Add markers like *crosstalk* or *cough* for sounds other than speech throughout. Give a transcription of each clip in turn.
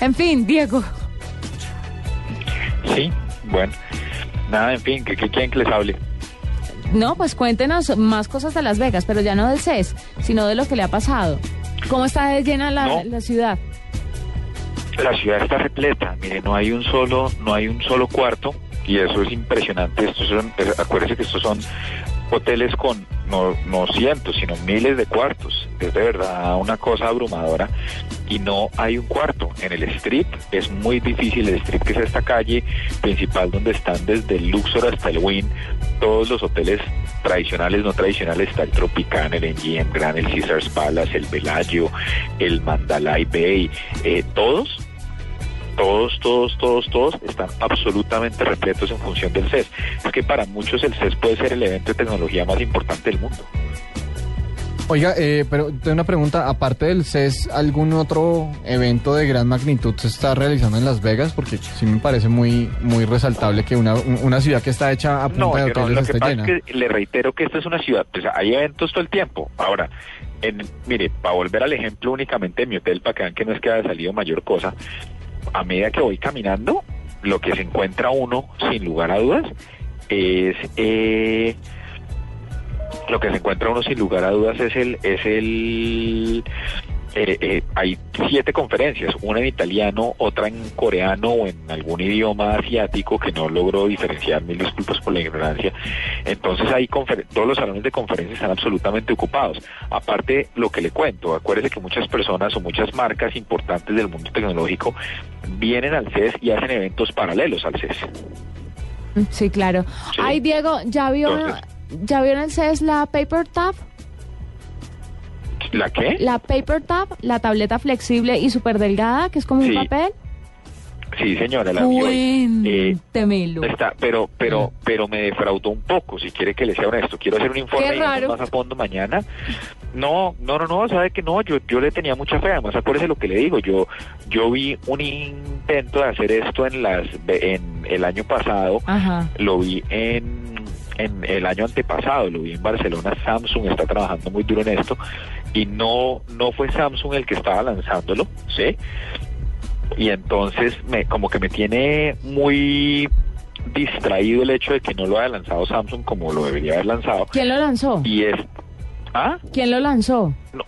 En fin, Diego. Sí, bueno. Nada, en fin, que, que quieren que les hable. No, pues cuéntenos más cosas de Las Vegas, pero ya no del CES, sino de lo que le ha pasado. ¿Cómo está de llena la, No. la ciudad? La ciudad está repleta, mire, no hay un solo, no hay un solo cuarto y eso es impresionante. Estos son, acuérdense que estos son hoteles con no, no cientos, sino miles de cuartos. Es de verdad una cosa abrumadora y no hay un cuarto. En el strip es muy difícil, el strip que es esta calle principal donde están desde el Luxor hasta el Wynn, todos los hoteles tradicionales, no tradicionales, está el Tropicana, el MGM Grand, el Caesars Palace, el Bellagio, el Mandalay Bay, eh, todos todos, todos, todos, todos están absolutamente repletos en función del CES. Es que para muchos el CES puede ser el evento de tecnología más importante del mundo. Oiga, eh, pero tengo una pregunta. Aparte del CES, ¿algún otro evento de gran magnitud se está realizando en Las Vegas? Porque sí me parece muy muy resaltable que una, una ciudad que está hecha a punta No, de no, hoteles que esté pasa llena. es que le reitero que esta es una ciudad, pues hay eventos todo el tiempo. Ahora, en, mire, para volver al ejemplo únicamente de mi hotel, para que vean que no es que haya salido mayor cosa, a medida que voy caminando, lo que se encuentra uno, sin lugar a dudas, es... eh, lo que se encuentra uno sin lugar a dudas es el es el eh, eh, hay siete conferencias, una en italiano, otra en coreano o en algún idioma asiático que no logro diferenciar, mil disculpas por la ignorancia. Entonces hay todos los salones de conferencias están absolutamente ocupados. Aparte, lo que le cuento, acuérdese que muchas personas o muchas marcas importantes del mundo tecnológico vienen al CES y hacen eventos paralelos al CES. Sí, claro. Sí. Ay, Diego, ¿ya vio, Entonces- ¿ya el CES la Paper Tab? ¿La qué? La Paper Tab, la tableta flexible y súper delgada, que es como Sí. un papel. Sí, señora, la. Eh. Está, pero, pero, pero me defraudó un poco, si quiere que le sea honesto. Quiero hacer un informe más a fondo mañana. No, no, no, no, sabe que no, yo, yo le tenía mucha fe, además acuérdese lo que le digo, yo, yo vi un intento de hacer esto en las, en el año pasado, Ajá. lo vi en, en el año antepasado, lo vi en Barcelona, Samsung está trabajando muy duro en esto, y no, no fue Samsung el que estaba lanzándolo, ¿sí? Y entonces me, como que me tiene muy distraído el hecho de que no lo haya lanzado Samsung como lo debería haber lanzado. ¿Quién lo lanzó? Y es, ¿ah? ¿Quién lo lanzó? No,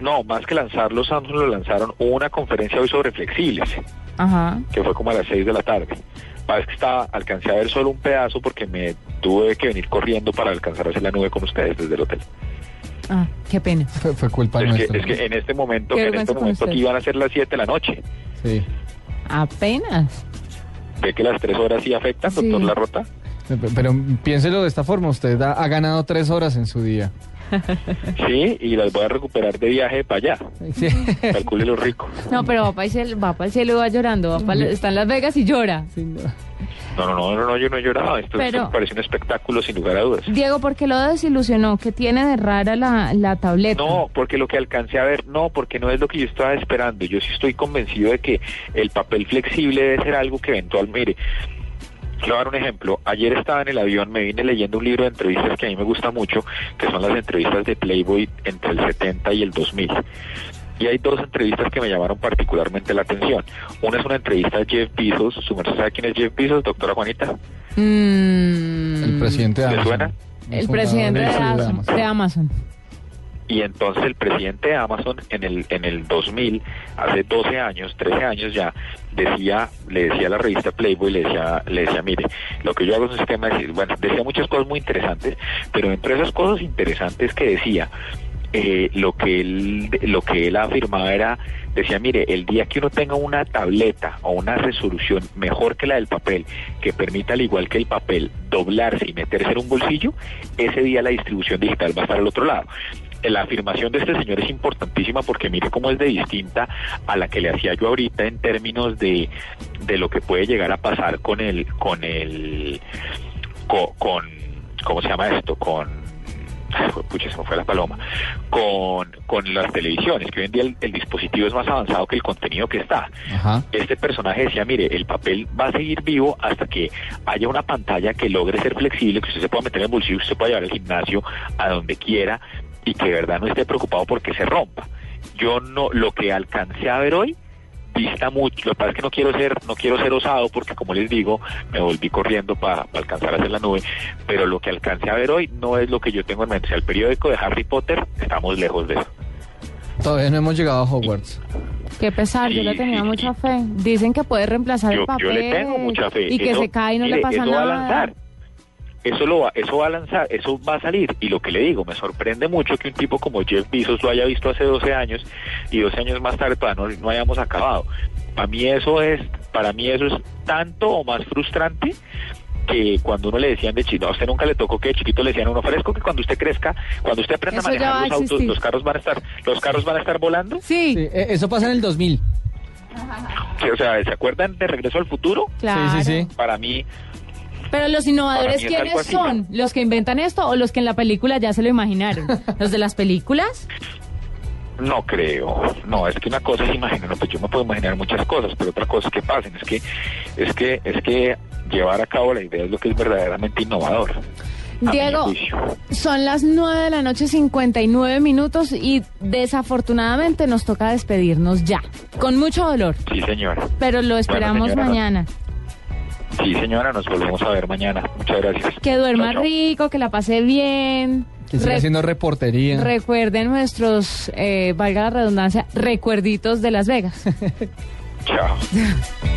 no, más que lanzarlo, Samsung lo lanzaron. Una conferencia hoy sobre flexibles, Ajá. que fue como a las 6 de la tarde. Que estaba, alcancé a ver solo un pedazo porque me tuve que venir corriendo para alcanzar a hacer la nube con ustedes desde el hotel. Ah, qué pena. Fue, fue culpa Es que, nuestra. es que en este momento, en este momento aquí iban a ser las 7 de la noche. Sí. Apenas. ¿Ve que las 3 horas sí afectan, Sí. doctor Larrota? Pe- Pero piénselo de esta forma, usted ha, ha ganado tres horas en su día. Sí, y las voy a recuperar de viaje para allá. Sí. Calcule lo rico. No, pero va para el cielo, va para el cielo y va llorando. Va para- está en Las Vegas y llora. Sí, no. No, no, no, no, no, yo no he llorado. Esto, Pero- esto me parece un espectáculo sin lugar a dudas. Diego, ¿por qué lo desilusionó? ¿Qué tiene de rara la, la tableta? No, porque lo que alcancé a ver, no, porque no es lo que yo estaba esperando. Yo sí estoy convencido de que el papel flexible debe ser algo que eventualmente, mire, le voy a dar un ejemplo. Ayer estaba en el avión, me vine leyendo un libro de entrevistas que a mí me gusta mucho, que son las entrevistas de Playboy entre el 70 y el 2000. Y hay dos entrevistas que me llamaron particularmente la atención. Una es una entrevista de Jeff Bezos. ¿Su merced sabe quién es Jeff Bezos, doctora Juanita? Mm, El presidente de ¿Le Amazon. suena? el presidente de de Amazon. de Amazon. Y entonces el presidente de Amazon en el en el 2000, hace 12 años, 13 años ya, decía, le decía a la revista Playboy, le decía, le decía, mire, lo que yo hago es un sistema de, bueno, decía muchas cosas muy interesantes, pero entre esas cosas interesantes que decía, eh, lo que él lo que él afirmaba era decía mire el día que uno tenga una tableta o una resolución mejor que la del papel que permita al igual que el papel doblarse y meterse en un bolsillo ese día la distribución digital va a estar al otro lado la afirmación de este señor es importantísima porque mire cómo es de distinta a la que le hacía yo ahorita en términos de, de lo que puede llegar a pasar con el, con el, co- con, ¿cómo se llama esto? Con pucha, se me fue la paloma, con, con las televisiones, que hoy en día el, el dispositivo es más avanzado que el contenido que está. Ajá. Este personaje decía, mire, el papel va a seguir vivo hasta que haya una pantalla que logre ser flexible, que usted se pueda meter en el bolsillo, que usted pueda llevar al gimnasio a donde quiera y que de verdad no esté preocupado porque se rompa. Yo no, lo que alcancé a ver hoy dista mucho. Lo que pasa es que no quiero ser, no quiero ser osado porque como les digo, me volví corriendo para alcanzar a hacer la nube, pero lo que alcancé a ver hoy no es lo que yo tengo en mente. O sea, el periódico de Harry Potter, estamos lejos de eso. Todavía no hemos llegado a Hogwarts. Qué pesar, yo le tenía sí, mucha sí. fe. Dicen que puede reemplazar Yo, el papel. yo le tengo mucha fe. Y que Eso- se cae y no mire, le pasa eso va a nada. lanzar. Eso lo va, eso va a lanzar, eso va a salir. Y lo que le digo, me sorprende mucho que un tipo como Jeff Bezos lo haya visto hace 12 años y 12 años más tarde todavía no, no hayamos acabado. Para mí eso es, para mí eso es tanto o más frustrante que cuando uno le decían de chiquito, a usted nunca le tocó que de chiquito le decían a uno fresco que cuando usted crezca, cuando usted aprenda Eso a manejar los autos, los carros van a estar, los carros van a estar volando. Sí, Sí, e- eso pasa en el 2000. Sí, O sea, ¿se acuerdan de Regreso al Futuro? claro. Sí, sí, sí. Para mí, Pero los innovadores, ¿quiénes son? ¿Los que inventan esto o los que en la película ya se lo imaginaron? ¿Los de las películas? No creo, no, es que una cosa es imaginar, no, pues yo me puedo imaginar muchas cosas, pero otra cosa es que pasen, es que, es que, es que llevar a cabo la idea es lo que es verdaderamente innovador. Diego, son las 9 de la noche 59 minutos y desafortunadamente nos toca despedirnos ya, con mucho dolor, Sí, señora. pero lo esperamos señora, mañana. Sí, señora, nos volvemos a ver mañana. Muchas gracias. Que duerma Chao, chao. rico, que la pase bien. Que siga Re- haciendo reportería. Recuerden nuestros, eh, valga la redundancia, recuerditos de Las Vegas. Chao. *laughs*